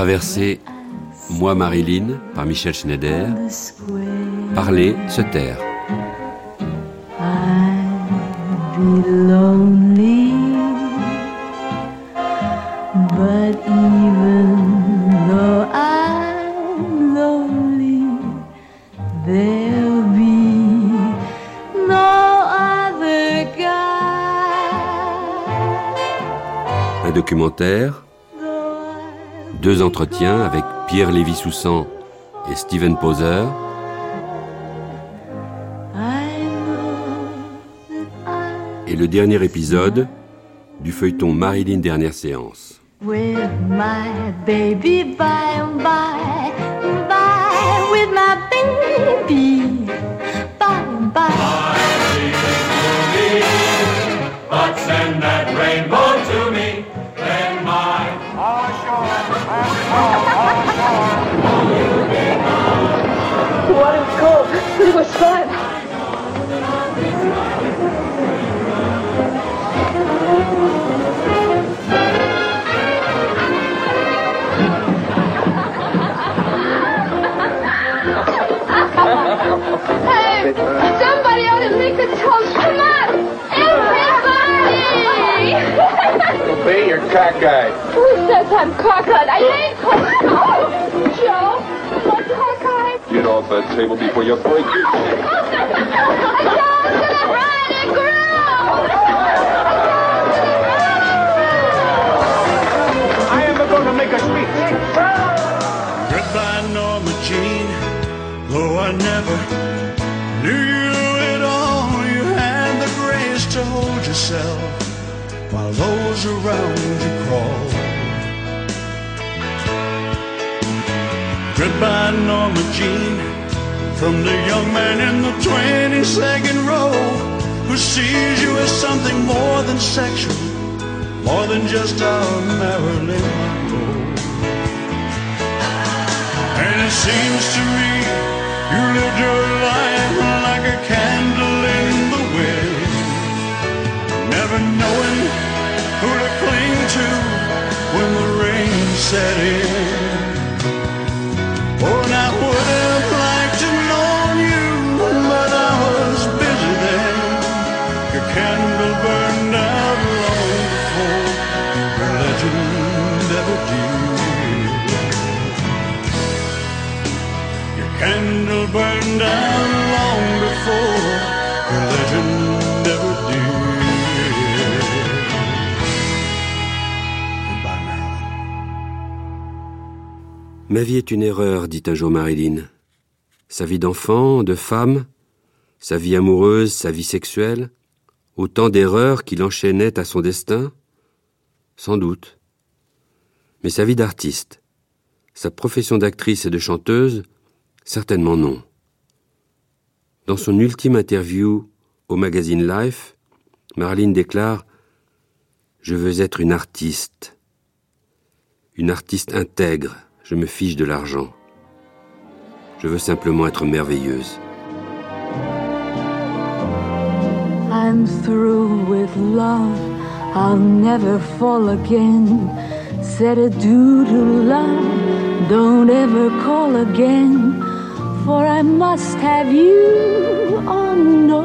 traversée, Moi Marilyn, par Michel Schneider. Parler, se taire. Un documentaire, deux entretiens avec Pierre Lévy-Soussan et Steven Poser. Et le dernier épisode du feuilleton Marilyn Dernière Séance. with my baby with my baby Hey, somebody ought to make the toast. Come on, everybody! Be your cockeyed. Who says I'm cockeyed? I ain't cockeyed. Oh, Joe, I'm cockeyed. Get off that table before you break your while those around you crawl. Goodbye, Norma Jean. From the young man in the 22nd row who sees you as something more than sexual, more than just a Marilyn Monroe. And it seems to me you lived your life like a candle in the wind, never knowing who to cling to when the rain set in. Ma vie est une erreur, dit un jour Marilyn. Sa vie d'enfant, de femme, sa vie amoureuse, sa vie sexuelle, autant d'erreurs qu'il enchaînait à son destin Sans doute. Mais sa vie d'artiste, sa profession d'actrice et de chanteuse, certainement non. Dans son ultime interview au magazine Life, Marilyn déclare Je veux être une artiste. Une artiste intègre, je me fiche de l'argent. Je veux simplement être merveilleuse. I'm through with love. I'll never fall again. Said adieu to love. Don't ever call again. For I must have you on no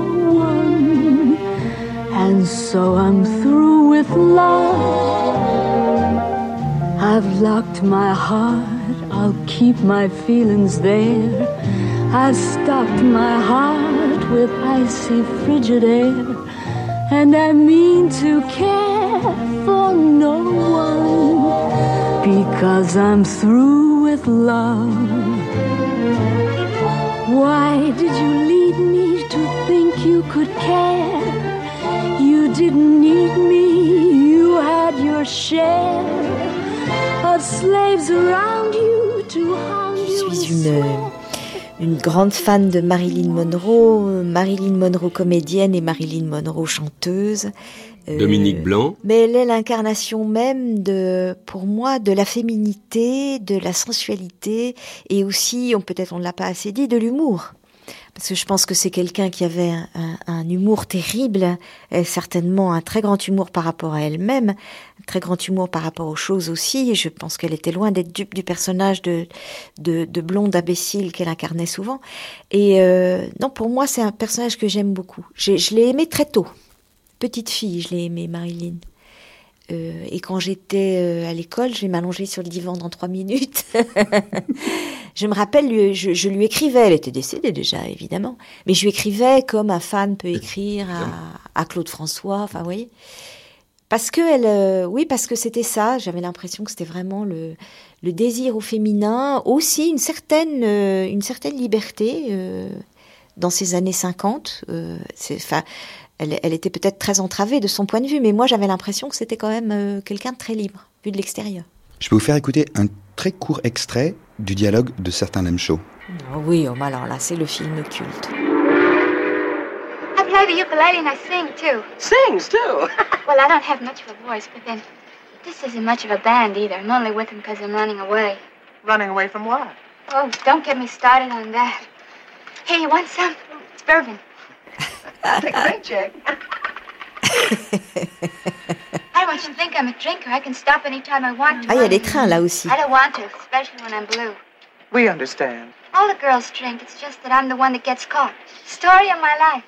one. And so I'm through with love. I've locked my heart. I'll keep my feelings there. I've stocked my heart with icy frigid air. And I mean to care for no one because I'm through with love. Why did you lead me to think you could care? You didn't need me, you had your share of slaves around you. Je suis une, une grande fan de Marilyn Monroe, Marilyn Monroe comédienne et Marilyn Monroe chanteuse. Euh, Dominique Blanc. Mais elle est l'incarnation même de, pour moi, de la féminité, de la sensualité et aussi, on peut-être on ne l'a pas assez dit, de l'humour. Parce que je pense que c'est quelqu'un qui avait un, un, un, humour terrible, et certainement un très grand humour par rapport à elle-même, très grand humour par rapport aux choses aussi. Et je pense qu'elle était loin d'être dupe du personnage de, de, de blonde imbécile qu'elle incarnait souvent. Et euh, non, pour moi, c'est un personnage que j'aime beaucoup. Je l'ai aimé très tôt petite fille, je l'ai aimée, Marilyn. Euh, et quand j'étais euh, à l'école, je vais m'allonger sur le divan dans trois minutes. je me rappelle, je, je, lui écrivais, elle était décédée déjà, évidemment, mais je lui écrivais comme un fan peut écrire à, à Claude François, enfin, vous voyez. Parce que elle, euh, oui, parce que c'était ça. J'avais l'impression que c'était vraiment le, le désir au féminin, aussi une certaine, euh, une certaine liberté euh, dans ces années 50. c'est, enfin, elle, elle était peut-être très entravée de son point de vue, mais moi j'avais l'impression que c'était quand même euh, quelqu'un de très libre, vu de l'extérieur. Je peux vous faire écouter un très court extrait du dialogue de certains Show. Oh oui, oh, alors là, c'est le film culte. I play the ukulele and I sing too. Sings too? well, I don't have much of a voice, but then this isn't much of a band either. I'm only with him because I'm running away. Running away from what? Oh, don't get me started on that. Hey, you want some? It's bourbon. Take a bank check. I don't want you to think I'm a drinker. I can stop anytime I want to. Ah, il y a des trains là aussi. I don't want to, especially when I'm blue. We understand. All the girls drink. It's just that I'm the one that gets caught. Story of my life.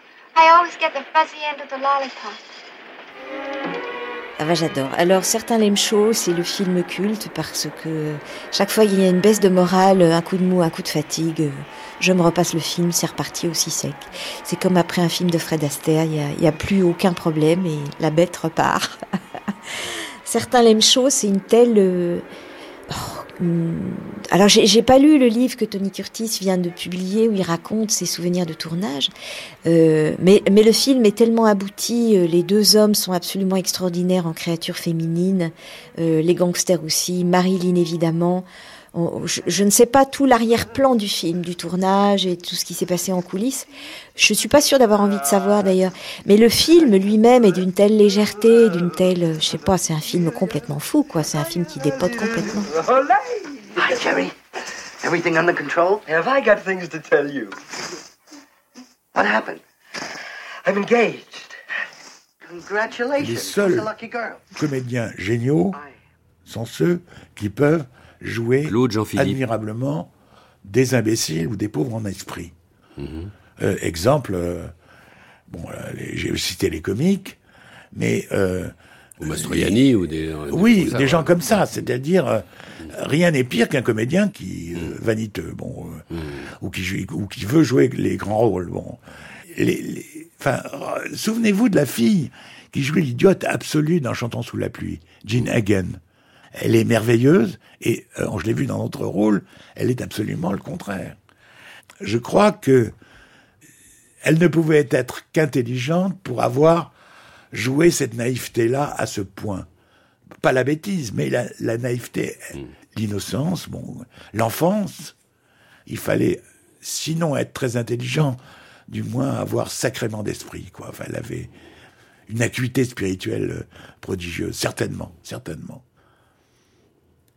Ah bah j'adore. Alors certains l'aiment chaud, c'est le film culte parce que chaque fois qu'il y a une baisse de morale, un coup de mou, un coup de fatigue, je me repasse le film, c'est reparti aussi sec. C'est comme après un film de Fred Astaire, il n'y a, a, plus aucun problème et la bête repart. certains l'aiment chaud, c'est une telle... Oh, alors j'ai pas lu le livre que Tony Curtis vient de publier où il raconte ses souvenirs de tournage, euh, mais, mais le film est tellement abouti, euh, les deux hommes sont absolument extraordinaires en créatures féminines, euh, les gangsters aussi, Marilyn évidemment. On, je, je, ne sais pas tout l'arrière-plan du film, du tournage et tout ce qui s'est passé en coulisses. Je suis pas sûre d'avoir envie de savoir d'ailleurs. Mais le film lui-même est d'une telle légèreté, d'une telle, je sais pas, c'est un film complètement fou, quoi. C'est un film qui dépote complètement. Hi, Jerry. Everything under control? Have I got things to tell you? What happened? I'm engaged. Congratulations. Les seuls comédiens géniaux sont ceux qui peuvent jouer admirablement des imbéciles ou des pauvres en esprit. -hmm. euh, exemple, euh, bon, j'ai cité les comiques, mais euh, ou Mastroianni ou des, des oui des gens comme ça c'est-à-dire euh, rien n'est pire qu'un comédien qui euh, mm. vaniteux bon euh, mm. ou qui joue, ou qui veut jouer les grands rôles bon les, les enfin souvenez-vous de la fille qui jouait l'idiote absolue dans Chantons sous la pluie Jean Hagen elle est merveilleuse et euh, je l'ai vu dans notre rôle elle est absolument le contraire je crois que elle ne pouvait être qu'intelligente pour avoir jouer cette naïveté-là à ce point. Pas la bêtise, mais la, la naïveté, mm. l'innocence, bon, l'enfance. Il fallait, sinon être très intelligent, du moins avoir sacrément d'esprit, quoi. Enfin, elle avait une acuité spirituelle prodigieuse, certainement, certainement.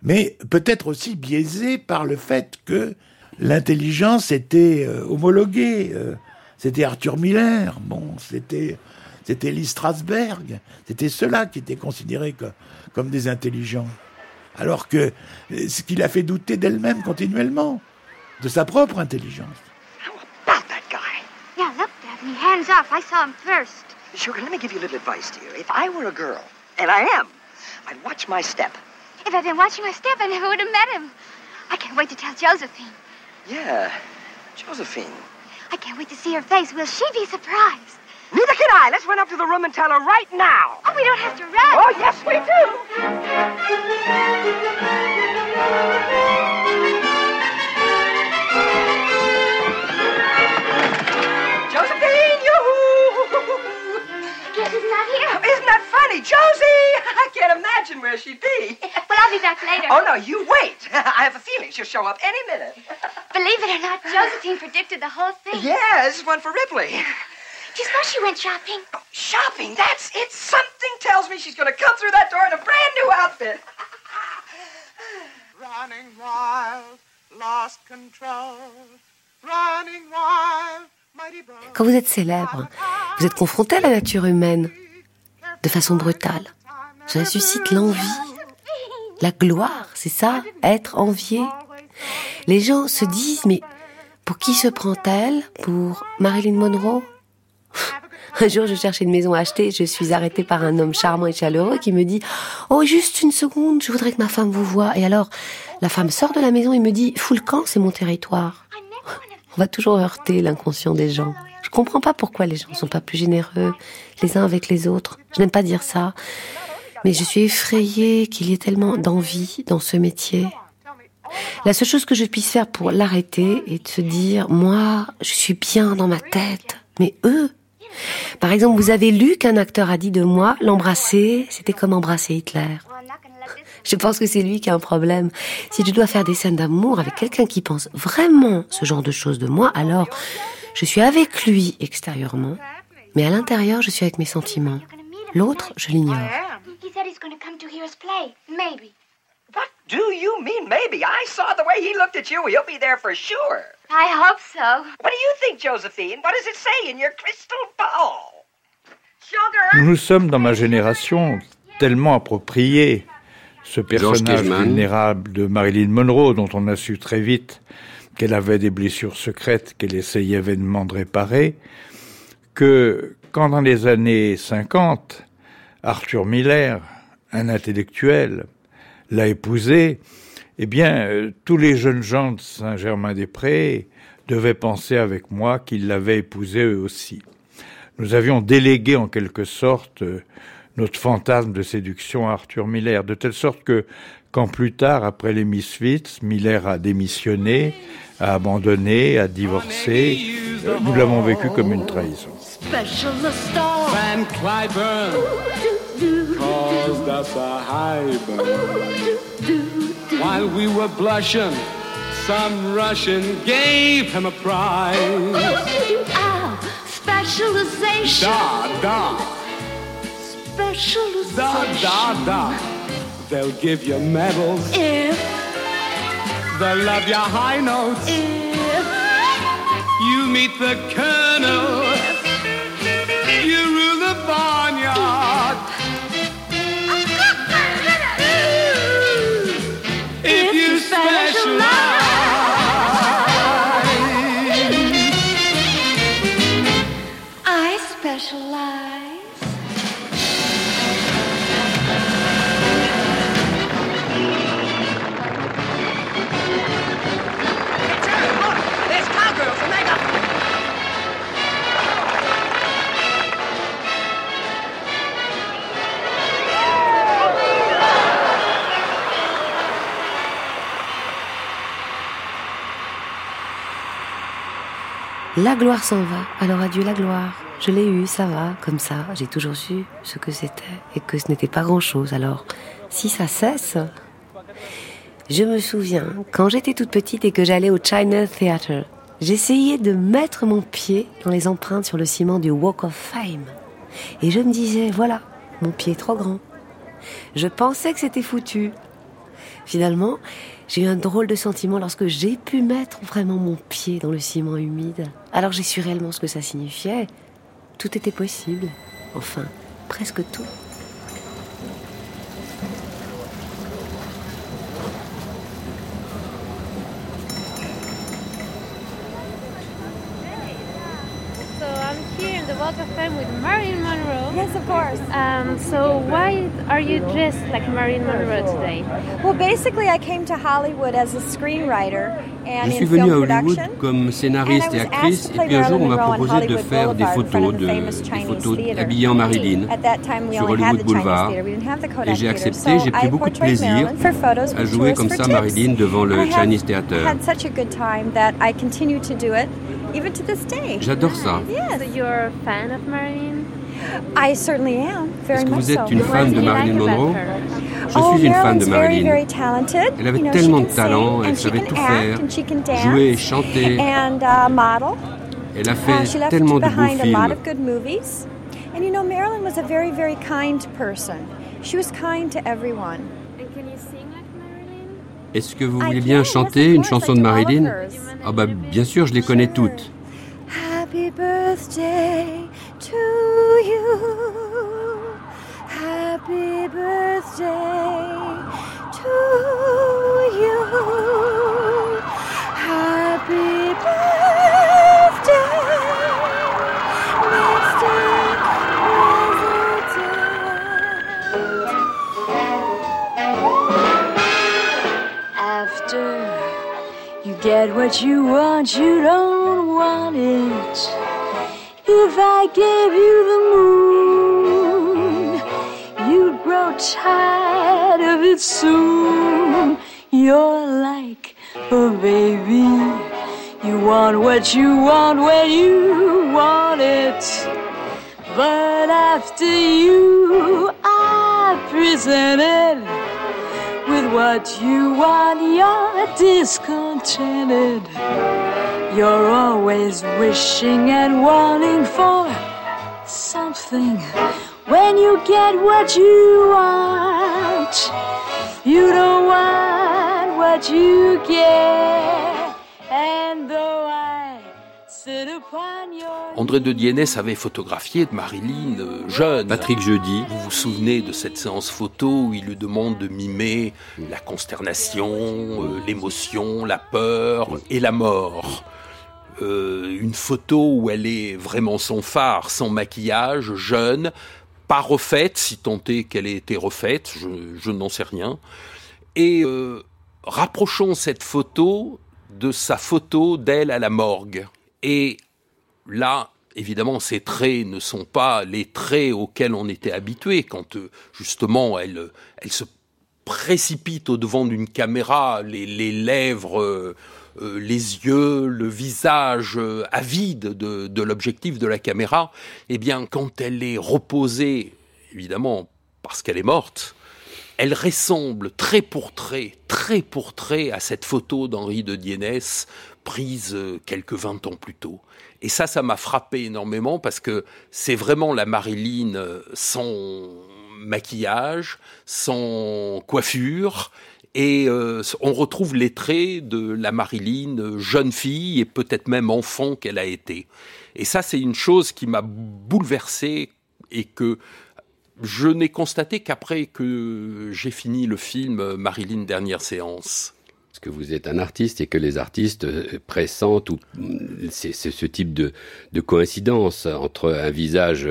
Mais peut-être aussi biaisée par le fait que l'intelligence était euh, homologuée. Euh, c'était Arthur Miller, bon, c'était c'était Lee Strasberg, c'était ceux-là qui étaient considérés que, comme des intelligents. Alors que ce qui l'a fait douter d'elle-même continuellement, de sa propre intelligence. How about that guy? Yeah, look, Daphne, hands off. I saw him first. Sugar, let me give you a little advice, dear. If I were a girl, and I am, I'd watch my step. If I'd been watching my step, I never would have met him. I can't wait to tell Josephine. Yeah, Josephine. I can't wait to see her face. Will she be surprised? Neither can I. Let's run up to the room and tell her right now. Oh, we don't have to run. Oh, yes, we do. Josephine, yoo-hoo! Guess it's not here. imagine where she'd be. Well, I'll be back later. Oh, no, you wait. I have a feeling she'll show up any minute. Believe it or not, Josephine predicted the whole thing. Yeah, this is one for Ripley. Do you suppose she went shopping? Oh, Shopping, that's it. Something tells me she's going to come through that door in a brand new outfit. Running wild, lost control. Running wild, mighty boy. Quand vous êtes célèbre, vous êtes confronté à la nature humaine de façon brutale. Cela suscite l'envie, la gloire, c'est ça, être envié. Les gens se disent, mais pour qui se prend-elle? Pour Marilyn Monroe? Un jour, je cherchais une maison à acheter, je suis arrêtée par un homme charmant et chaleureux qui me dit Oh, juste une seconde, je voudrais que ma femme vous voie. Et alors, la femme sort de la maison et me dit camp, c'est mon territoire. On va toujours heurter l'inconscient des gens. Je comprends pas pourquoi les gens ne sont pas plus généreux les uns avec les autres. Je n'aime pas dire ça. Mais je suis effrayée qu'il y ait tellement d'envie dans ce métier. La seule chose que je puisse faire pour l'arrêter est de se dire, moi, je suis bien dans ma tête. Mais eux, par exemple, vous avez lu qu'un acteur a dit de moi, l'embrasser, c'était comme embrasser Hitler. Je pense que c'est lui qui a un problème. Si je dois faire des scènes d'amour avec quelqu'un qui pense vraiment ce genre de choses de moi, alors je suis avec lui extérieurement, mais à l'intérieur, je suis avec mes sentiments. L'autre, je l'ignore. He said he's going to come to hear us play. Maybe. What do you mean, maybe? I saw the way he looked at you. He'll be there for sure. I hope so. What do you think, Josephine? What does it say in your crystal ball? Sugar! Nous nous sommes, dans ma génération, tellement appropriés ce personnage vulnérable de Marilyn Monroe, dont on a su très vite qu'elle avait des blessures secrètes qu'elle essayait vainement de réparer, que quand dans les années 50, Arthur Miller, un intellectuel, l'a épousée, eh bien, euh, tous les jeunes gens de Saint-Germain-des-Prés devaient penser avec moi qu'ils l'avaient épousée eux aussi. Nous avions délégué en quelque sorte euh, notre fantasme de séduction à Arthur Miller, de telle sorte que quand plus tard, après les Misfits, Miller a démissionné, a abandonné, a divorcé, euh, nous l'avons vécu comme une trahison. While we were blushing, some Russian gave him a prize. Ah, specialization. Da, da, da, Specialization. da, da. They'll give you medals. If, They'll love your high notes. if, You meet the colonel. La gloire s'en va, alors adieu la gloire. Je l'ai eue, ça va, comme ça, j'ai toujours su ce que c'était et que ce n'était pas grand-chose. Alors, si ça cesse... Je me souviens, quand j'étais toute petite et que j'allais au China Theatre, j'essayais de mettre mon pied dans les empreintes sur le ciment du Walk of Fame. Et je me disais, voilà, mon pied est trop grand. Je pensais que c'était foutu. Finalement, j'ai eu un drôle de sentiment lorsque j'ai pu mettre vraiment mon pied dans le ciment humide. Alors j'ai su réellement ce que ça signifiait. Tout était possible. Enfin, presque tout. So I'm here in the with. Yes, of course. Um, so why are you dressed like Marilyn Monroe today? Well, basically, I came to Hollywood as a screenwriter and Je suis in venue à film Hollywood production. comme scénariste et actrice, et puis un jour on m'a proposé de faire des photos, de, des photos habillées en Marilyn At that time, we sur only had Hollywood the Chinese Boulevard. theater. We didn't have the Kodak Et j'ai theater. accepté, So j'ai pris I beaucoup de portrayed plaisir Marilyn for photos à jouer comme for ça tips. Marilyn devant le Chinese Theater. had such a good time that I continue to do it even to this day. J'adore ça. Yes. So you're a fan of Marilyn? I certainly am, very Est-ce que much vous êtes so. une fan de Marilyn Monroe Je oh, suis une fan de Marilyn. very talented. Elle avait You know, tellement she de can talent, sing, elle savait tout faire, jouer, chanter. and uh, model. Elle a Uh, fait she left tellement de beaux behind a lot films. of good movies. And you know, Marilyn was a very, very kind person. She was kind to everyone. Est-ce que vous voulez bien chanter une chanson de Marilyn? Ah bah bien sûr, je les connais toutes. Happy birthday you. Happy birthday to you. Happy birthday, Mr. After you get what you want, you don't want it. If I gave you the moon, you'd grow tired of it soon. You're like a baby. You want what you want when you want it. But after you are presented with what you want, you're discontented. You're always wishing and wanting for something. When you get what you want, you don't want what you get. And though André de Dienès avait photographié de Marilyn euh, jeune. Patrick Jeudi. Vous vous souvenez de cette séance photo où il lui demande de mimer la consternation, euh, l'émotion, la peur et la mort. Euh, une photo où elle est vraiment sans phare, sans maquillage, jeune, pas refaite, si tant est qu'elle ait été refaite, je, je n'en sais rien. Et euh, rapprochons cette photo de sa photo d'elle à la morgue. Et là, évidemment, ces traits ne sont pas les traits auxquels on était habitué quand euh, justement elle, elle se précipite au devant d'une caméra, les, lèvres, euh, euh, les yeux, le visage euh, avide de, de l'objectif de la caméra. Eh bien, quand elle est reposée, évidemment, parce qu'elle est morte, elle ressemble trait pour trait, trait pour trait à cette photo d'Henri de Dienès prise euh, quelques 20 ans plus tôt. Et ça, ça m'a frappé énormément parce que c'est vraiment la Marilyn euh, sans maquillage, sans coiffure. Et euh, on retrouve les traits de la Marilyn, jeune fille et peut-être même enfant qu'elle a été. Et ça, c'est une chose qui m'a bouleversé et que je n'ai constaté qu'après que j'ai fini le film euh, Marilyn Dernière séance. Parce que vous êtes un artiste et que les artistes euh, pressentent ou c'est c'est ce type de, de coïncidence entre un visage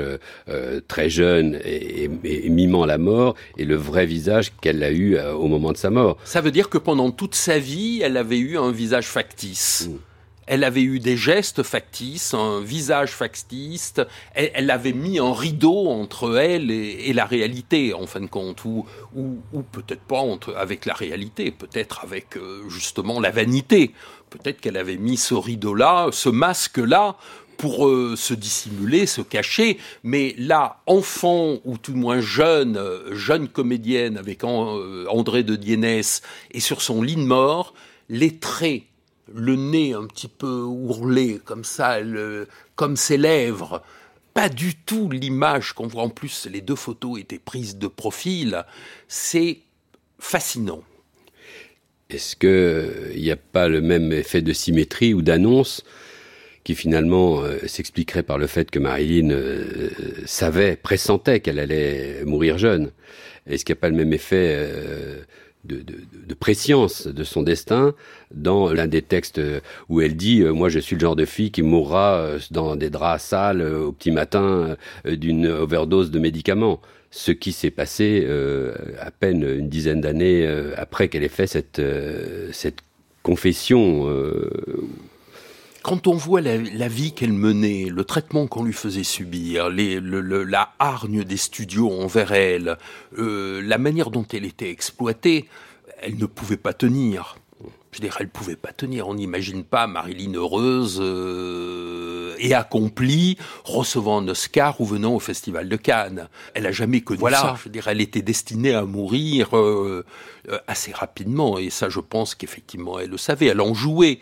euh, très jeune et, et- et mimant la mort et le vrai visage qu'elle a eu euh, au moment de sa mort. Ça veut dire que pendant toute sa vie, elle avait eu un visage factice. Elle avait eu des gestes factices, un visage factice. Elle, avait mis un rideau entre elle et, la réalité, en fin de compte, ou, peut-être pas entre, avec la réalité, peut-être avec euh, justement la vanité. Peut-être qu'elle avait mis ce rideau-là, ce masque-là, pour euh, se dissimuler, se cacher. Mais là, enfant ou tout moins jeune, jeune comédienne avec euh, André de Dienès et sur son lit de mort, les traits, le nez un petit peu ourlé comme ça, comme ses lèvres, pas du tout l'image qu'on voit en plus. Les deux photos étaient prises de profil. C'est fascinant. Est-ce qu'il n'y a pas le même effet de symétrie ou d'annonce qui finalement euh, s'expliquerait par le fait que Marilyn euh, savait, pressentait qu'elle allait mourir jeune? Est-ce qu'il n'y a pas le même effet euh, de, de, de préscience de son destin dans l'un des textes où elle dit euh, Moi, je suis le genre de fille qui mourra euh, dans des draps sales euh, au petit matin d'une overdose de médicaments. Ce qui s'est passé à peine une dizaine d'années après qu'elle ait fait cette, cette confession. Quand on voit la, la vie qu'elle menait, le traitement qu'on lui faisait subir, les, le- le- la hargne des studios envers elle, euh, la manière dont elle était exploitée, elle ne pouvait pas tenir. Je veux dire, elle pouvait pas tenir. On n'imagine pas Marilyn heureuse, euh, et accomplie, recevant un Oscar ou venant au Festival de Cannes. Elle a jamais connu Voilà. ça. Je veux dire, elle était destinée à mourir euh, assez rapidement, et ça, je pense qu'effectivement, elle le savait. Elle en jouait.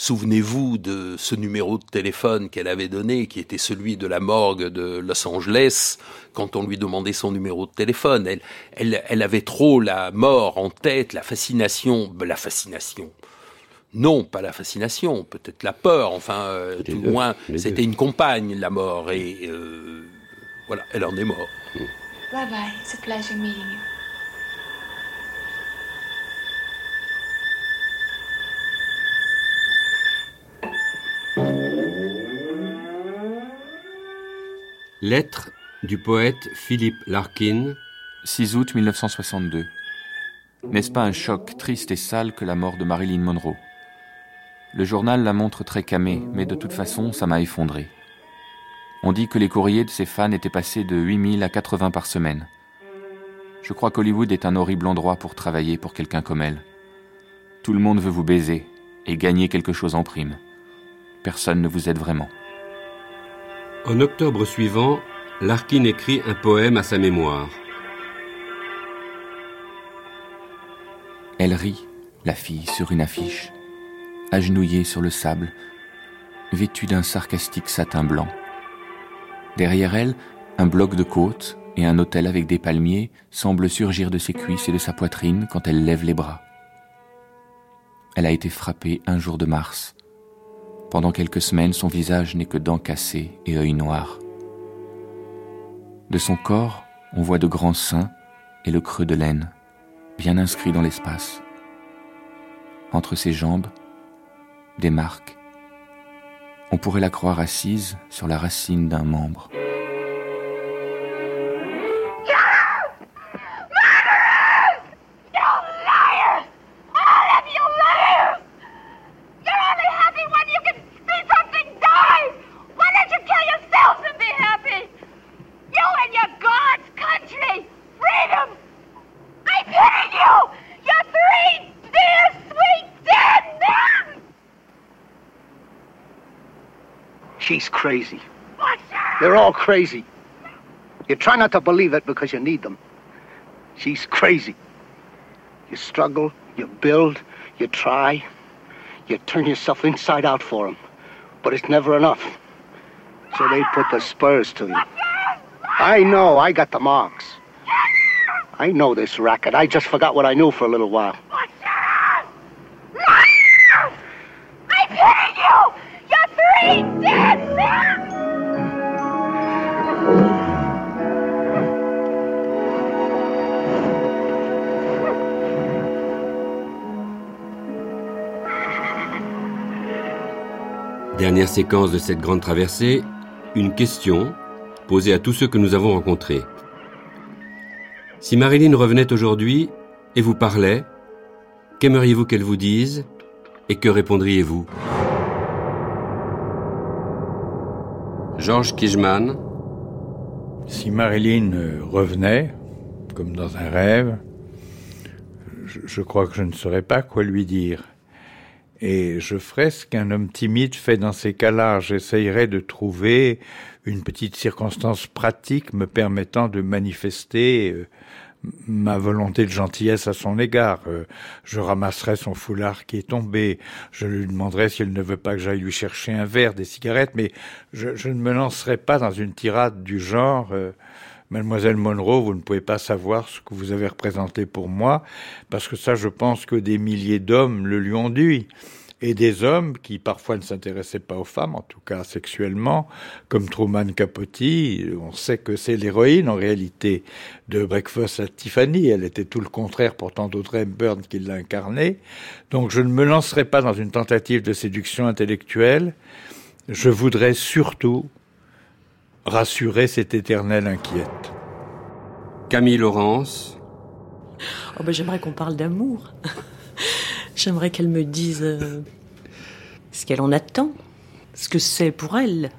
Souvenez-vous de ce numéro de téléphone qu'elle avait donné, qui était celui de la morgue de Los Angeles, quand on lui demandait son numéro de téléphone. Elle, elle, elle avait trop la mort en tête, la fascination, ben, la fascination. Non, pas la fascination, peut-être la peur. Enfin, euh, tout au moins, c'était une compagne, la mort, et euh, voilà, elle en est morte. Bye bye. It's a pleasure meeting you. Lettre du poète Philippe Larkin. 6 août 1962. N'est-ce pas un choc triste et sale que la mort de Marilyn Monroe? Le journal la montre très camée, mais de toute façon, ça m'a effondré. On dit que les courriers de ses fans étaient passés de 8000 à 80 par semaine. Je crois qu'Hollywood est un horrible endroit pour travailler pour quelqu'un comme elle. Tout le monde veut vous baiser et gagner quelque chose en prime. Personne ne vous aide vraiment. En octobre suivant, Larkin écrit un poème à sa mémoire. Elle rit, la fille, sur une affiche, agenouillée sur le sable, vêtue d'un sarcastique satin blanc. Derrière elle, un bloc de côte et un hôtel avec des palmiers semblent surgir de ses cuisses et de sa poitrine quand elle lève les bras. Elle a été frappée un jour de mars. Pendant quelques semaines, son visage n'est que dents cassées et œils noirs. De son corps, on voit de grands seins et le creux de laine, bien inscrit dans l'espace. Entre ses jambes, des marques. On pourrait la croire assise sur la racine d'un membre. Crazy. They're all crazy. You try not to believe it because you need them. She's crazy. You struggle, you build, you try, you turn yourself inside out for them. But it's never enough. So they put the spurs to you. I know, I got the marks. I know this racket. I just forgot what I knew for a little while. Dernière séquence de cette grande traversée, une question posée à tous ceux que nous avons rencontrés. Si Marilyn revenait aujourd'hui et vous parlait, qu'aimeriez-vous qu'elle vous dise et que répondriez-vous? Georges Kijman. Si Marilyn euh, revenait, comme dans un rêve, je, je crois que je ne saurais pas quoi lui dire. Et je ferais ce qu'un homme timide fait dans ces cas-là. J'essayerais de trouver une petite circonstance pratique me permettant de manifester euh, ma volonté de gentillesse à son égard. Euh, je ramasserais son foulard qui est tombé. Je lui demanderais si elle ne veut pas que j'aille lui chercher un verre, des cigarettes, mais je, je ne me lancerai pas dans une tirade du genre euh, Mademoiselle Monroe, vous ne pouvez pas savoir ce que vous avez représenté pour moi, parce que ça, je pense que des milliers d'hommes le lui ont dû. Et des hommes qui parfois ne s'intéressaient pas aux femmes, en tout cas sexuellement, comme Truman Capote, on sait que c'est l'héroïne en réalité de Breakfast at Tiffany. Elle était tout le contraire pourtant d'Audrey Hepburn qui l'a incarnée. Donc je ne me lancerai pas dans une tentative de séduction intellectuelle. Je voudrais surtout rassurer cette éternelle inquiète. Camille Laurence. Oh ben, J'aimerais qu'on parle d'amour. J'aimerais qu'elle me dise euh, ce qu'elle en attend, ce que c'est pour elle,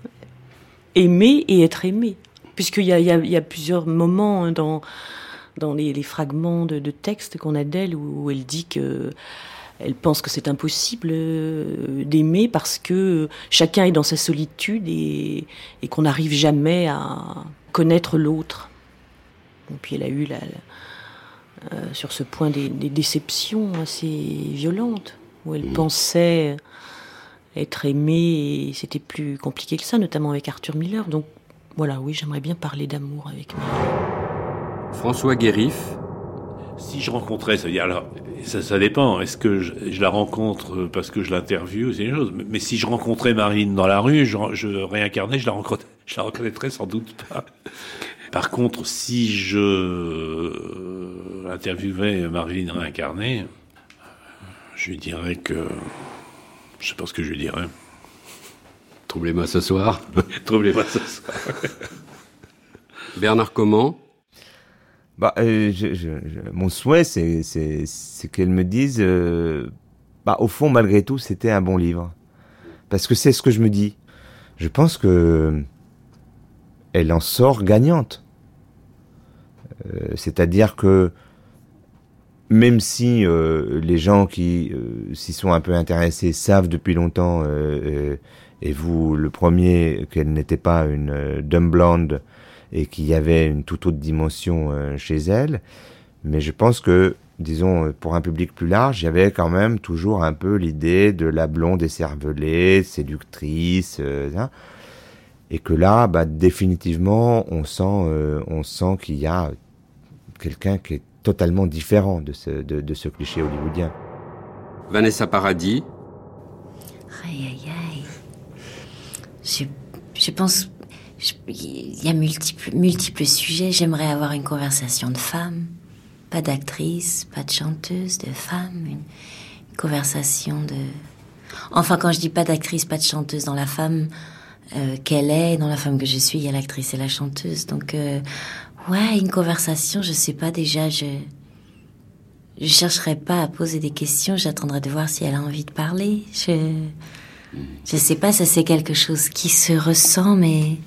aimer et être aimé. Puisqu'il y y, a, il y a plusieurs moments hein, dans, dans les, les fragments de, de texte qu'on a d'elle où, où elle dit que elle pense que c'est impossible euh, d'aimer parce que chacun est dans sa solitude et, et qu'on n'arrive jamais à connaître l'autre. Et puis elle a eu la, la- euh, sur ce point des, des déceptions assez violentes où elle pensait être aimée et c'était plus compliqué que ça, notamment avec Arthur Miller. Donc voilà, oui, j'aimerais bien parler d'amour avec Marilyn. François Guérif, Si je rencontrais, ça veut dire alors, ça, ça dépend. Est-ce que je, je la rencontre parce que je l'interviewe, c'est une chose. Mais, mais si je rencontrais Marine dans la rue, je, je réincarnais, je la, je la reconnaîtrais sans doute pas. Par contre, si je euh, interviewais Marine réincarnée, je lui dirais que je sais pas ce que je lui dirais. Troublez-moi ce soir. Troublez-moi ce soir. Bernard Comment, Bah, euh, mon souhait, c'est, qu'elle me dise, euh, bah, au fond, malgré tout, c'était un bon livre. Parce que c'est ce que je me dis. Je pense que elle en sort gagnante. Euh, c'est-à-dire que même si les gens qui s'y sont un peu intéressés savent depuis longtemps, et vous le premier, qu'elle n'était pas une dumb blonde et qu'il y avait une toute autre dimension euh, chez elle, mais je pense que, disons, euh, pour un public plus large, il y avait quand même toujours un peu l'idée de la blonde écervelée, séductrice, euh, hein, et que là, bah, définitivement, on sent, euh, on sent qu'il y a quelqu'un qui est totalement différent de ce, de, de ce cliché hollywoodien. Vanessa Paradis, Aïe, aïe, aïe. Je, je pense. Il y a multiples, multiples sujets. J'aimerais avoir une conversation de femme. Pas d'actrice, pas de chanteuse, de femme. Une, une conversation de. Enfin, quand je dis pas d'actrice, pas de chanteuse, dans la femme euh, qu'elle est, dans la femme que je suis, il y a l'actrice et la chanteuse. Donc, euh, ouais, une conversation, je sais pas déjà, je. Je chercherai pas à poser des questions, j'attendrai de voir si elle a envie de parler. Je. Je sais pas, ça c'est quelque chose qui se ressent, mais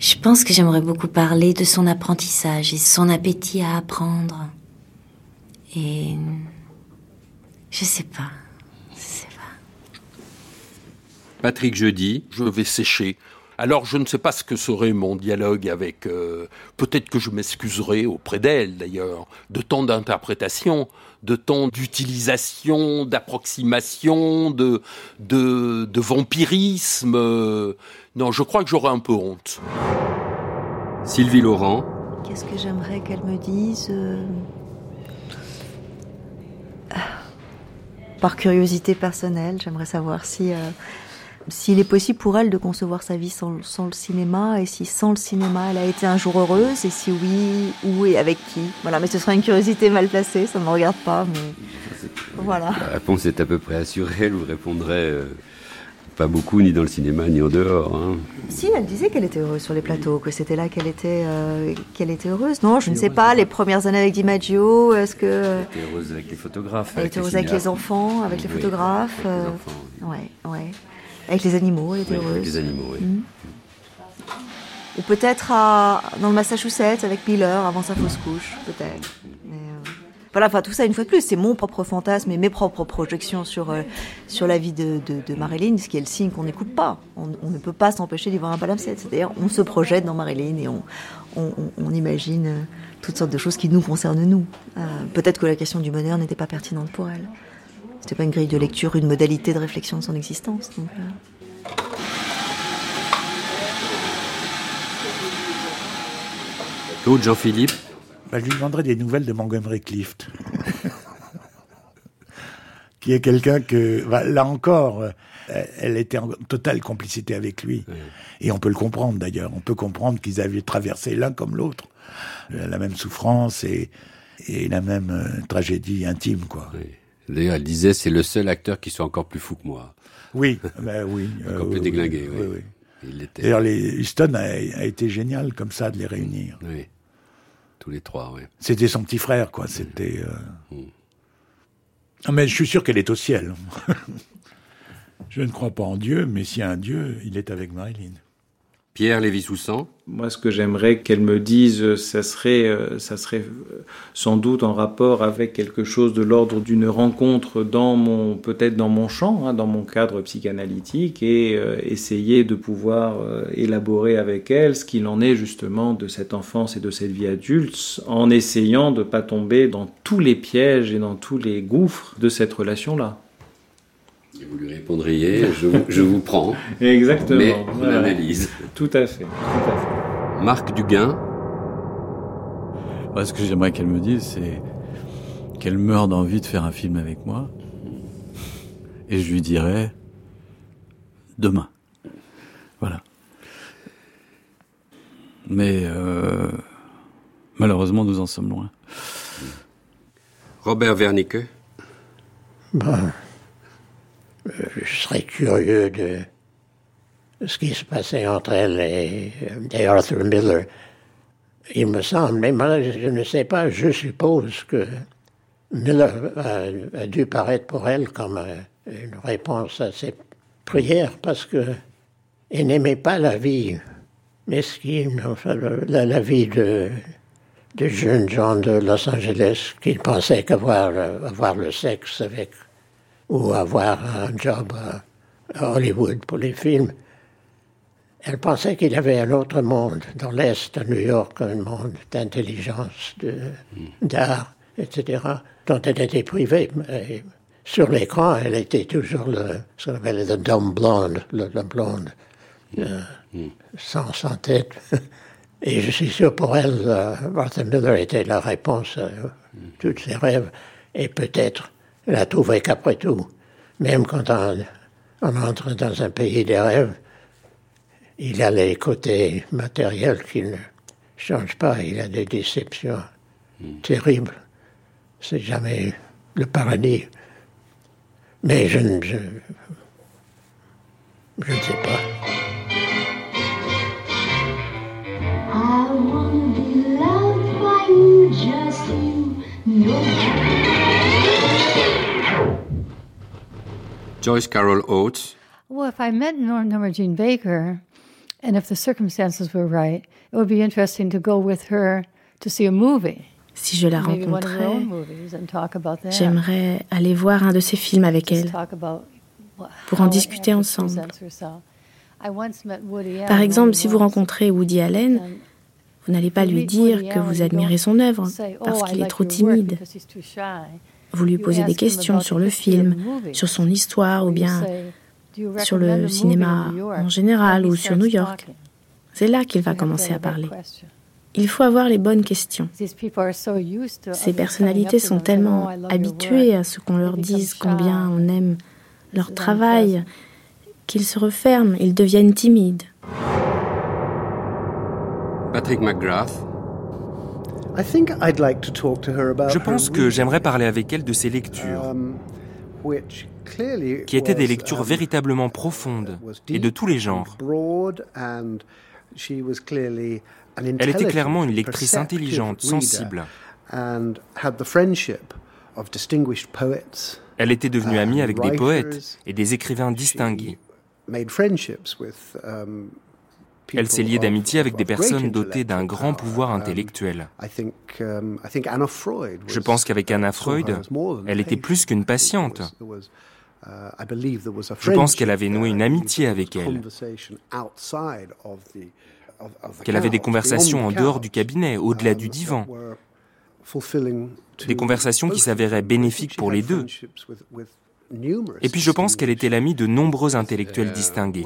je pense que j'aimerais beaucoup parler de son apprentissage et son appétit à apprendre. Et je sais pas. Patrick Jeudi, je vais sécher. Alors je ne sais pas ce que serait mon dialogue avec... euh, Peut-être que je m'excuserai auprès d'elle d'ailleurs, de tant d'interprétation, de tant d'utilisation, d'approximation, de, de, de vampirisme. Non, je crois que j'aurai un peu honte. Sylvie Laurent, Qu'est-ce que j'aimerais qu'elle me dise euh, Par curiosité personnelle, j'aimerais savoir si euh, s'il est possible pour elle de concevoir sa vie sans, sans le cinéma et si sans le cinéma elle a été un jour heureuse et si oui, où et avec qui? Voilà, mais ce serait une curiosité mal placée, ça ne me regarde pas, mais voilà. la réponse est à peu près assurée, elle vous répondrait euh, pas beaucoup, ni dans le cinéma, ni en dehors. hein. Si, elle disait qu'elle était heureuse sur les plateaux, que c'était là qu'elle était, euh, qu'elle était heureuse. Non, je ne sais pas, les premières années avec DiMaggio, est-ce que... euh, Elle était heureuse avec les photographes. Elle était heureuse avec les enfants, avec les Oui, photographes. avec les enfants, ouais, ouais. Avec les animaux, elle était Oui, avec heureuse. les animaux, oui. Mhm. Ou peut-être à- dans le Massachusetts avec Miller avant sa fausse couche, peut-être. Euh, Voilà, enfin tout ça une fois de plus, c'est mon propre fantasme et mes propres projections sur euh, sur la vie de, de, de Marilyn, ce qui est le signe qu'on n'écoute pas. On, on ne peut pas s'empêcher d'y voir un palimpseste. C'est-à-dire, on se projette dans Marilyn et on on, imagine euh, toutes sortes de choses qui nous concernent nous. Euh, Peut-être que la question du bonheur n'était pas pertinente pour elle. C'était pas une grille de lecture, une modalité de réflexion de son existence. Donc, euh, Claude Jean-Philippe, Bah, je lui demanderai des nouvelles de Montgomery Clift. qui est quelqu'un que, bah, là encore, euh, elle était en totale complicité avec lui. Et on peut le comprendre d'ailleurs. On peut comprendre qu'ils avaient traversé l'un comme l'autre euh, la même souffrance et, et la même euh, tragédie intime, quoi. D'ailleurs, elle disait c'est le seul acteur qui soit encore plus fou que moi. Oui, bah oui. Encore euh, plus oui, déglingué, oui, oui. oui. Il l'était. D'ailleurs, les Houston a, a été génial comme ça de les réunir. Oui. Tous les trois, oui. C'était son petit frère, quoi. C'était. euh, Ah, mais je suis sûr qu'elle est au ciel. je ne crois pas en Dieu, mais s'il y a un Dieu, il est avec Marilyn. Pierre Lévy-Soussan Moi, ce que j'aimerais qu'elle me dise, ça serait, euh, ça serait euh, sans doute en rapport avec quelque chose de l'ordre d'une rencontre dans mon, peut-être dans mon champ, hein, dans mon cadre psychanalytique, et euh, essayer de pouvoir élaborer avec elle ce qu'il en est justement de cette enfance et de cette vie adulte, en essayant de pas tomber dans tous les pièges et dans tous les gouffres de cette relation-là. Et vous lui répondriez, je, vous- je vous prends. Exactement. Mais on Voilà. analyse. Tout à fait. Tout à fait. Marc Duguin ce que j'aimerais qu'elle me dise, c'est qu'elle meurt d'envie de faire un film avec moi. Et je lui dirais demain. Voilà. Mais euh, malheureusement, nous en sommes loin. Robert Wernicke Bon. Euh, Je serais curieux de ce qui se passait entre elle et, et Arthur Miller. Il me semble, mais moi, je ne sais pas, je suppose que Miller a, dû paraître pour elle comme euh, une réponse à ses prières parce que il n'aimait pas la vie mesquine, enfin, la, la vie de, jeunes gens de Los Angeles qui pensaient qu'avoir euh, avoir le sexe avec ou avoir un job à, à Hollywood pour les films. Elle pensait qu'il y avait un autre monde dans l'Est, à New York, un monde d'intelligence, de- d'art, etc., dont elle était privée. Mais sur l'écran, elle était toujours le, ce qu'on appelle le dumb blonde, le, le blonde, euh, sans, sans tête. Et je suis sûr pour elle, euh, Martha Miller était la réponse à tous ses rêves. Et peut-être, elle a trouvé qu'après tout, même quand on, on entre dans un pays des rêves, il y a les côtés matériels qui ne changent pas. Il y a des déceptions terribles. C'est jamais le paradis. Mais je ne je, je ne sais pas. I wanna be loved by you, just you, Joyce Carol Oates? Well, if I met Nor- Norma Jean Baker, and if the circumstances were right, it would be interesting to go with her to see a movie. Si je la Maybe one of her own rencontrais, movies and talk about that. j'aimerais aller voir un de ses films avec elle. pour en discuter ensemble. presents herself. I once met Woody Par Allen exemple, si vous rencontrez Woody Allen, vous n'allez pas lui dire que vous admirez son œuvre oh, parce qu'il est trop timide. Vous lui posez des questions sur le film, sur son histoire ou bien sur le cinéma en général ou sur New York. C'est là qu'il va commencer à parler. Il faut avoir les bonnes questions. Ces personnalités sont tellement "Oh, I love your habituées work." à ce qu'on leur dise combien on aime leur travail qu'ils se referment, ils deviennent timides. Patrick McGrath Je pense que j'aimerais parler avec elle de ses lectures, um, qui étaient des lectures um, véritablement profondes et de tous les genres. Elle était clairement une lectrice intelligente, sensible. Elle était devenue amie avec des poètes et des écrivains distingués. made friendships with um, Elle s'est liée d'amitié avec des personnes dotées d'un grand pouvoir Um, intellectuel. I think, um, I think Anna Freud Je was- pense qu'avec Anna her Freud, as more than elle était patient. plus qu'une patiente. Uh, Je pense qu'elle friendship avait noué une amitié there was avec elle, qu'elle avait des conversations en the dehors du cabinet, au-delà du um, divan. Des conversations qui both s'avéraient of them. I think bénéfiques she pour les deux. Et puis je pense qu'elle était l'amie de nombreux intellectuels Uh, distingués.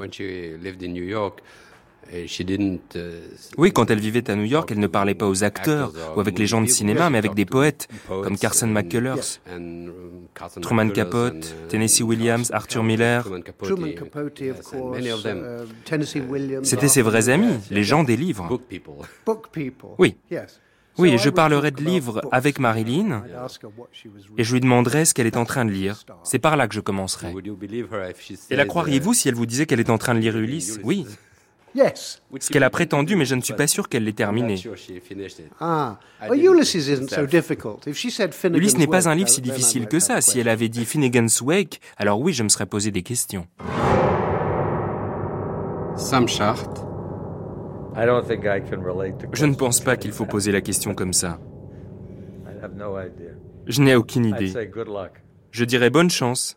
When she lived in New York, uh, she didn't, uh, Oui, quand elle vivait à New York, elle ne parlait pas aux acteurs ou avec les gens de cinéma, mais avec des poètes comme Carson McCullers, um, Truman Capote, uh, Tennessee Williams, Arthur Miller. Uh. C'était ses vrais amis, les gens des livres. Book people. Book people. Oui. Oui, et je parlerai de livres avec Marilyn et je lui demanderai ce qu'elle est en train de lire. C'est par là que je commencerai. Et la croiriez-vous uh, si elle vous disait qu'elle est en train de lire Ulysse Oui. Yes. Ce qu'elle a prétendu, mais je ne suis pas sûr qu'elle l'ait I'm terminé. not sure she finished it. Ah, I well, didn't Ulysses isn't so myself. difficult. If she said Finnegan's Ulysse n'est pas un livre si difficile que ça. Si elle avait dit Finnegan's Wake, alors oui, je me serais posé des questions. Sam Chart Je ne pense pas qu'il faut poser la question comme ça. Je n'ai aucune idée. Je dirais bonne chance.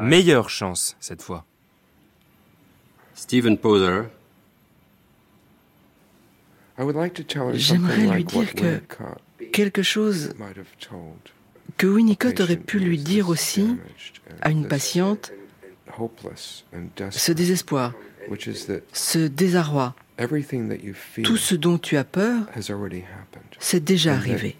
Meilleure chance cette fois. Stephen Poser. J'aimerais lui dire que quelque chose que Winnicott aurait pu lui dire aussi à une patiente, ce désespoir, ce désarroi, tout ce dont tu as peur, c'est déjà arrivé.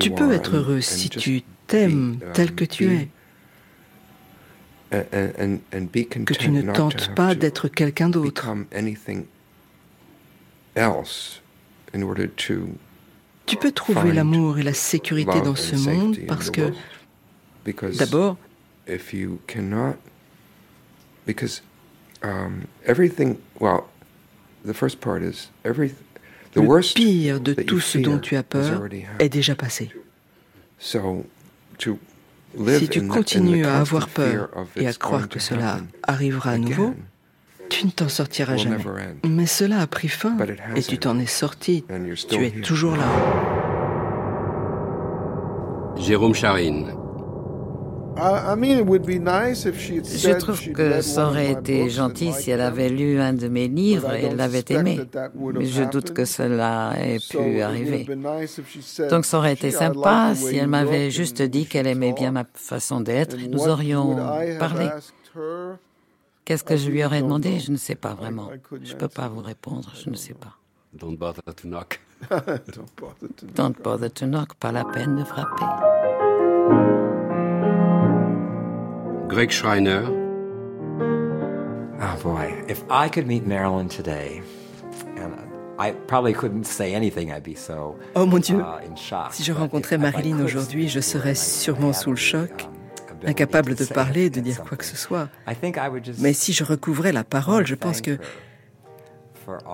Tu peux être heureux si tu t'aimes tel que tu es, que tu ne tentes pas d'être quelqu'un d'autre. Tu peux trouver l'amour et la sécurité dans ce monde parce que, d'abord, le pire de tout ce dont tu as peur est déjà passé. Si tu continues à avoir peur et à croire que cela arrivera à nouveau, tu ne t'en sortiras jamais. Mais cela a pris fin et tu t'en es sorti. Tu es toujours là. Jérôme Charine. Je trouve que ça aurait été gentil si elle avait lu un de mes livres et l'avait aimé. Mais je doute que cela ait pu arriver. Donc ça aurait été sympa si elle m'avait juste dit qu'elle aimait bien ma façon d'être. Nous aurions parlé. Qu'est-ce que je lui aurais demandé? Je ne sais pas vraiment. Je ne peux pas vous répondre. Je ne sais pas. Don't bother to knock. Don't bother to knock. Pas la peine de frapper. Greg Schreiner. Oh boy, if I could meet Marilyn today, and I probably couldn't say anything, I'd be so Oh mon Dieu, uh, in shock. si je rencontrais Marilyn aujourd'hui, je serais sûrement sous le choc, incapable de parler, de dire quoi que ce soit. Mais si je recouvrais la parole, je pense que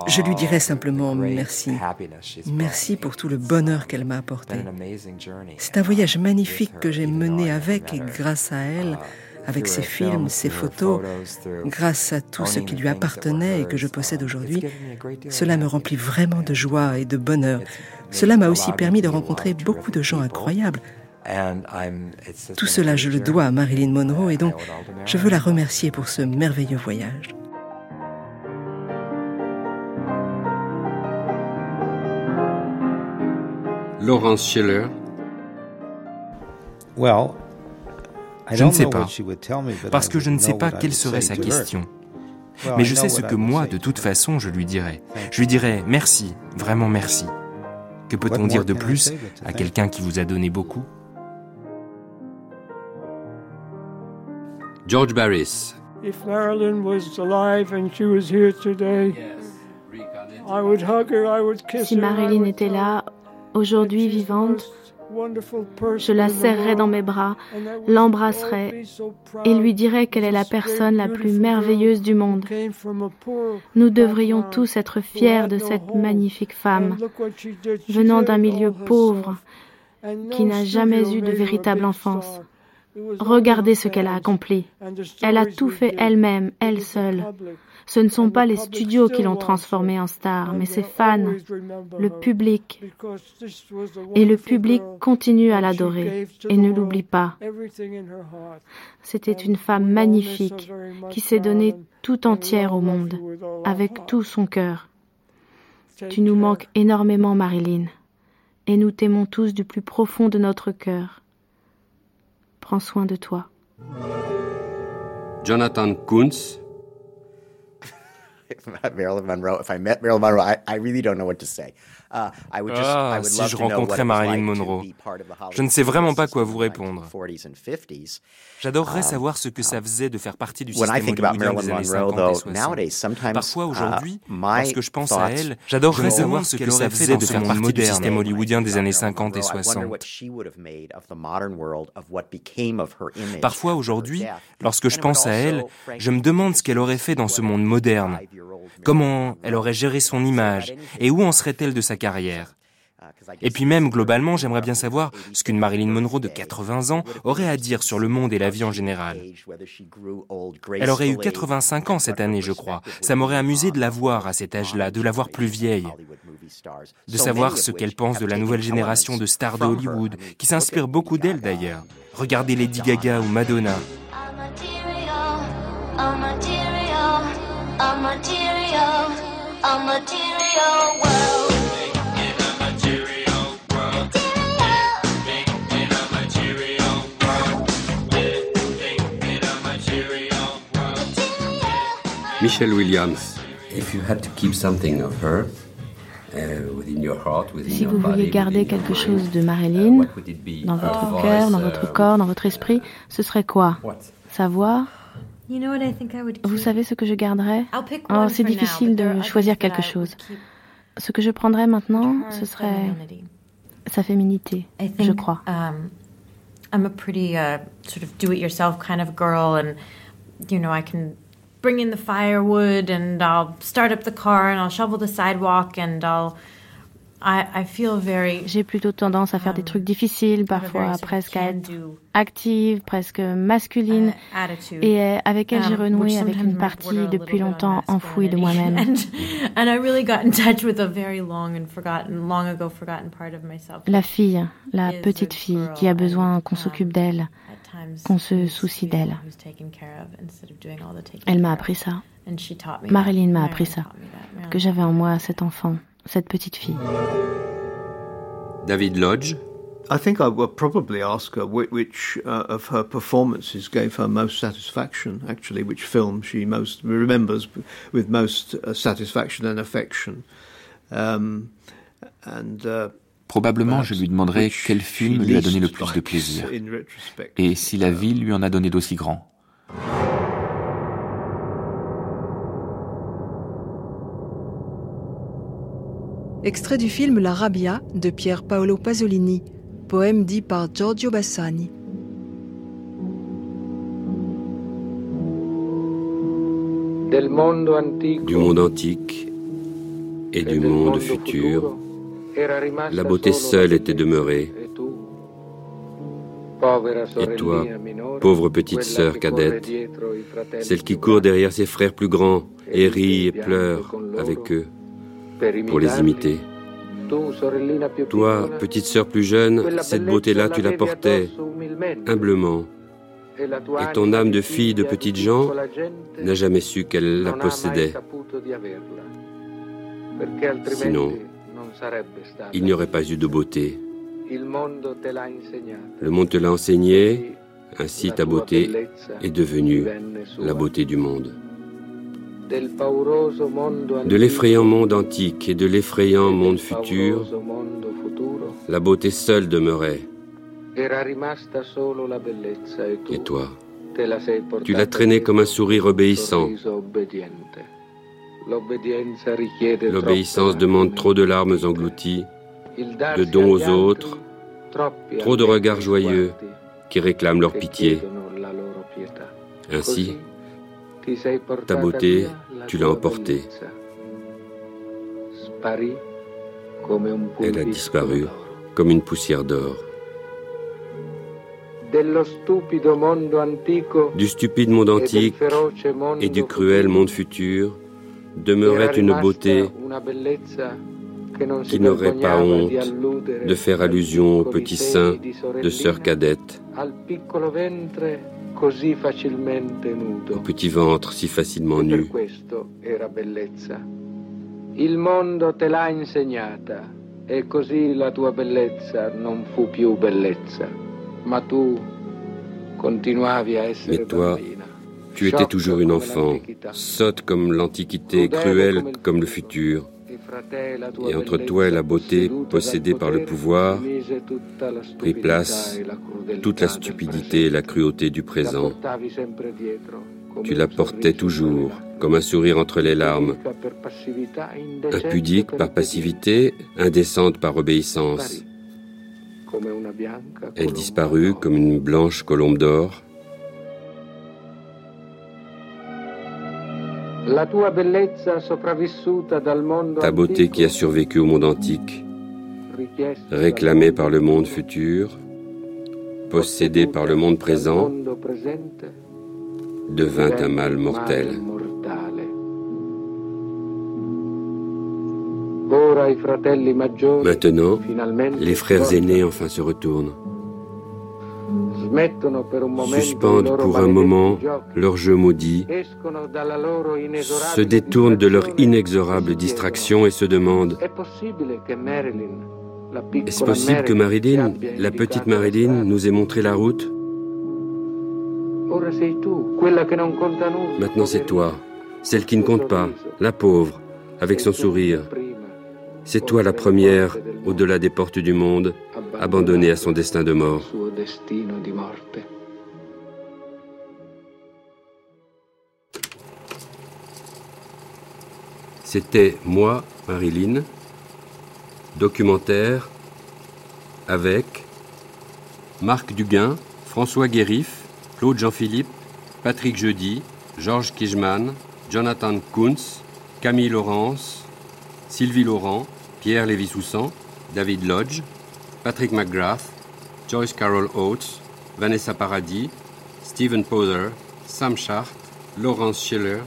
je lui dirais simplement merci. Merci pour tout le bonheur qu'elle m'a apporté. C'est un voyage magnifique que j'ai mené avec et grâce à elle, avec ses films, ses photos, grâce à tout ce qui lui appartenait et que je possède aujourd'hui. Cela me remplit vraiment de joie et de bonheur. Cela m'a aussi permis de rencontrer beaucoup de gens incroyables. Tout cela, je le dois à Marilyn Monroe et donc je veux la remercier pour ce merveilleux voyage. Laurence Schiller. Je ne sais pas, parce que je ne sais pas quelle serait sa question. Mais je sais ce que moi, de toute façon, je lui dirais. Je lui dirais merci, vraiment merci. Que peut-on dire de plus à quelqu'un qui vous a donné beaucoup? George Barris. If Marilyn was alive and she was here today, I would hug her, I would kiss Si Marilyn était là, aujourd'hui vivante, je la serrerais dans mes bras, l'embrasserais et lui dirais qu'elle est la personne la plus merveilleuse du monde. Nous devrions tous être fiers de cette magnifique femme, venant d'un milieu pauvre, qui n'a jamais eu de véritable enfance. Regardez ce qu'elle a accompli. Elle a tout fait elle-même, elle seule. Ce ne sont pas les studios qui l'ont transformée en star, mais ses fans, le public. Et le public continue à l'adorer et ne l'oublie pas. C'était une femme magnifique qui s'est donnée tout entière au monde, avec tout son cœur. Tu nous manques énormément, Marilyn, et nous t'aimons tous du plus profond de notre cœur. Prends soin de toi. Jonathan Kuntz. Marilyn Monroe. If I met Marilyn Monroe, I, I really don't know what to say. Uh, Ah, si je rencontrais Marilyn Monroe. Je ne sais vraiment pas quoi vous répondre. 1940s and 50s. J'adorerais Um, savoir ce que ça faisait de faire partie du système hollywoodien des années Monroe, 50 et though, 60. nowadays, sometimes, Parfois uh, aujourd'hui, lorsque je pense à elle, j'adorerais savoir ce fait fait dans de faire partie du système hollywoodien des années Marilyn 50 et Monroe. I wonder 60. what she would have made of the modern world, of what became of her image Parfois aujourd'hui, lorsque je pense à elle, je me demande ce qu'elle aurait fait dans ce monde moderne. Comment elle aurait géré son image et où en serait-elle de sa carrière Et puis même, globalement, j'aimerais bien savoir ce qu'une Marilyn Monroe de 80 ans aurait à dire sur le monde et la vie en général. Elle aurait eu 85 ans cette année, je crois. Ça m'aurait amusé de la voir à cet âge-là, de la voir plus vieille. De savoir ce qu'elle pense de la nouvelle génération de stars de Hollywood, qui s'inspire beaucoup d'elle d'ailleurs. Regardez Lady Gaga ou Madonna. Michelle Williams. Si vous vouliez garder quelque chose de Marilyn dans votre cœur, dans votre corps, dans votre esprit, ce serait quoi? Sa voix Vous savez ce que je garderais? Oh, C'est difficile de choisir quelque chose. Ce que je prendrais maintenant, ce serait sa féminité, je crois. Um, I'm a pretty uh, sort of do-it-yourself kind of girl, and you know I can bring in the firewood and I'll start up the car and I'll shovel the sidewalk and I'll J'ai plutôt tendance à faire des um, trucs difficiles, parfois presque à être active, presque masculine, et euh, avec elle j'ai um, renoué avec une partie depuis longtemps enfouie de moi-même. La fille, la petite fille qui a besoin qu'on s'occupe d'elle, qu'on se soucie d'elle. Elle m'a appris ça. Marilyn m'a appris ça, que j'avais en moi cet enfant, cette petite fille. David Lodge. I think I would probably ask her which uh, of her performances gave her most satisfaction, actually, which film she most remembers with most uh, satisfaction and affection. Um, and, uh, Probablement, je lui demanderai quel film lui a donné le plus de plaisir et si la vie lui en a donné d'aussi grand. Extrait du film La Rabbia de Pier Paolo Pasolini, poème dit par Giorgio Bassani. Du monde antique et du monde futur, la beauté seule était demeurée. Et toi, pauvre petite sœur cadette, celle qui court derrière ses frères plus grands et rit et pleure avec eux pour les imiter. Toi, petite sœur plus jeune, cette beauté-là, tu la portais humblement. Et ton âme de fille de petites gens n'a jamais su qu'elle la possédait. Sinon, il n'y aurait pas eu de beauté. Le monde te l'a enseigné, ainsi ta beauté est devenue la beauté du monde. De l'effrayant monde antique et de l'effrayant monde futur, la beauté seule demeurait. Et toi, tu l'as traîné comme un sourire obéissant. L'obéissance demande trop de larmes englouties, de dons aux autres, trop de regards joyeux qui réclament leur pitié. Ainsi, ta beauté, tu l'as emportée. Elle a disparu comme une poussière d'or. Du stupide monde antique et du cruel monde futur, demeurait une beauté qui n'aurait pas honte de faire allusion au petit sein de sœur cadette, au petit ventre si facilement nu. Il mondo te l'ha insegnata e così la tua bellezza non fu più bellezza, ma tu continuavi a essere Mais toi, tu étais toujours une enfant, sotte comme l'Antiquité, cruelle comme le futur. Et entre toi et la beauté possédée par le pouvoir, prit place toute la stupidité et la cruauté du présent. Tu la portais toujours, comme un sourire entre les larmes, impudique par passivité, indécente par obéissance. Elle disparut comme une blanche colombe d'or, Ta beauté qui a survécu au monde antique réclamée par le monde futur, possédée par le monde présent, devint un mal mortel. Maintenant, les frères aînés enfin se retournent, suspendent pour un moment leur jeu maudit, se détournent de leur inexorable distraction et se demandent Est-ce possible que Marilyn, la petite Marilyn, nous ait montré la route? Maintenant c'est toi, celle qui ne compte pas, la pauvre, avec son sourire. C'est toi la première, au-delà des portes du monde, abandonnée à son destin de mort. C'était moi, Marilyn, documentaire avec Marc Duguin, François Guérif, Claude Jean-Philippe, Patrick Jeudi, Georges Kijman, Jonathan Kuntz, Camille Laurence, Sylvie Laurent, Pierre Lévy-Soussan, David Lodge, Patrick McGrath, Joyce Carol Oates, Vanessa Paradis, Stephen Poser, Sam Schacht, Laurence Schiller,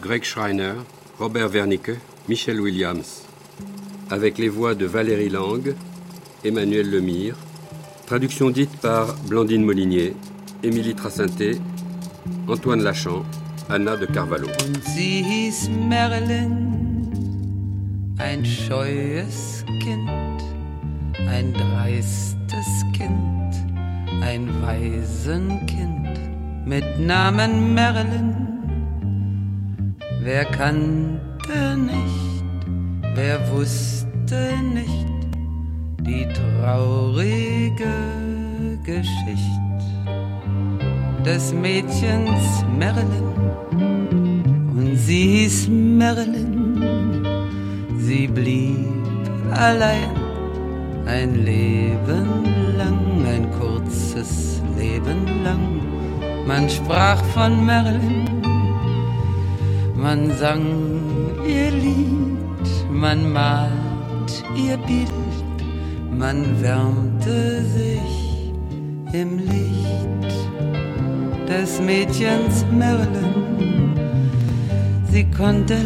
Greg Schreiner, Robert Wernicke, Michel Williams. Avec les voix de Valérie Lang, Emmanuel Lemire, traduction dite par Blandine Molinier, Émilie Tracinté, Antoine Lachamp, Anna de Carvalho. Ein dreistes Kind, ein Waisenkind mit Namen Merlin. Wer kannte nicht, wer wusste nicht die traurige Geschichte des Mädchens Merlin und sie hieß Merlin Sie blieb allein ein Leben lang, ein kurzes Leben lang. Man sprach von Merlin, man sang ihr Lied, man malt ihr Bild, man wärmte sich im Licht des Mädchens Merlin. Sie konnte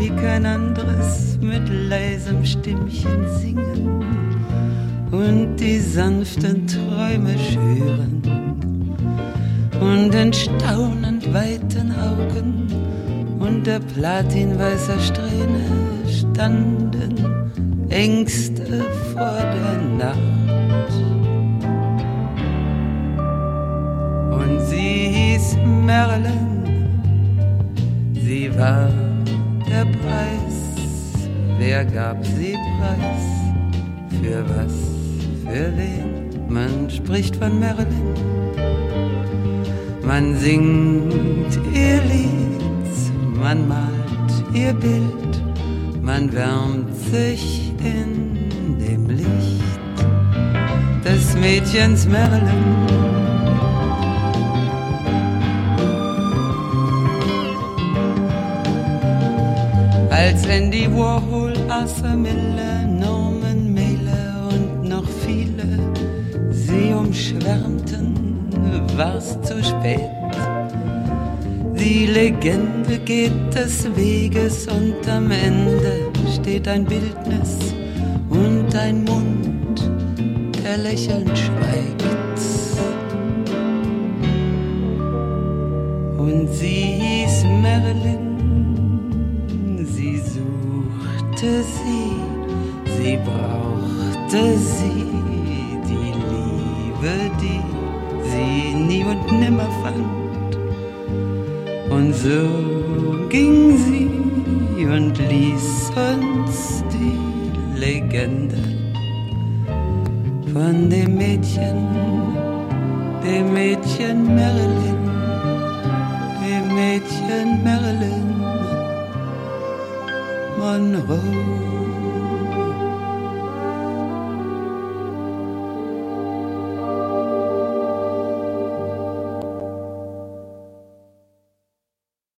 wie kein anderes, mit leisem Stimmchen singen und die sanften Träume schüren. Und in staunend weiten Augen unter platinweißer Strähne standen Ängste vor der Nacht. Und sie hieß Merlin Sie war der Preis, wer gab sie preis? Für was, für wen? Man spricht von Merlin, man singt ihr Lied, man malt ihr Bild, man wärmt sich in dem Licht des Mädchens Merlin. Als Andy Warhol, Arthur Miller, Norman Mailer und noch viele sie umschwärmten, war's zu spät. Die Legende geht des Weges und am Ende steht ein Bildnis und ein Mund, der lächelnd schweigt. Und sie hieß Marilyn brauchte sie, sie brauchte sie, die Liebe, die sie nie und nimmer fand. Und so ging sie und ließ uns die Legende von dem Mädchen, dem Mädchen Marilyn, dem Mädchen Marilyn. Monroe.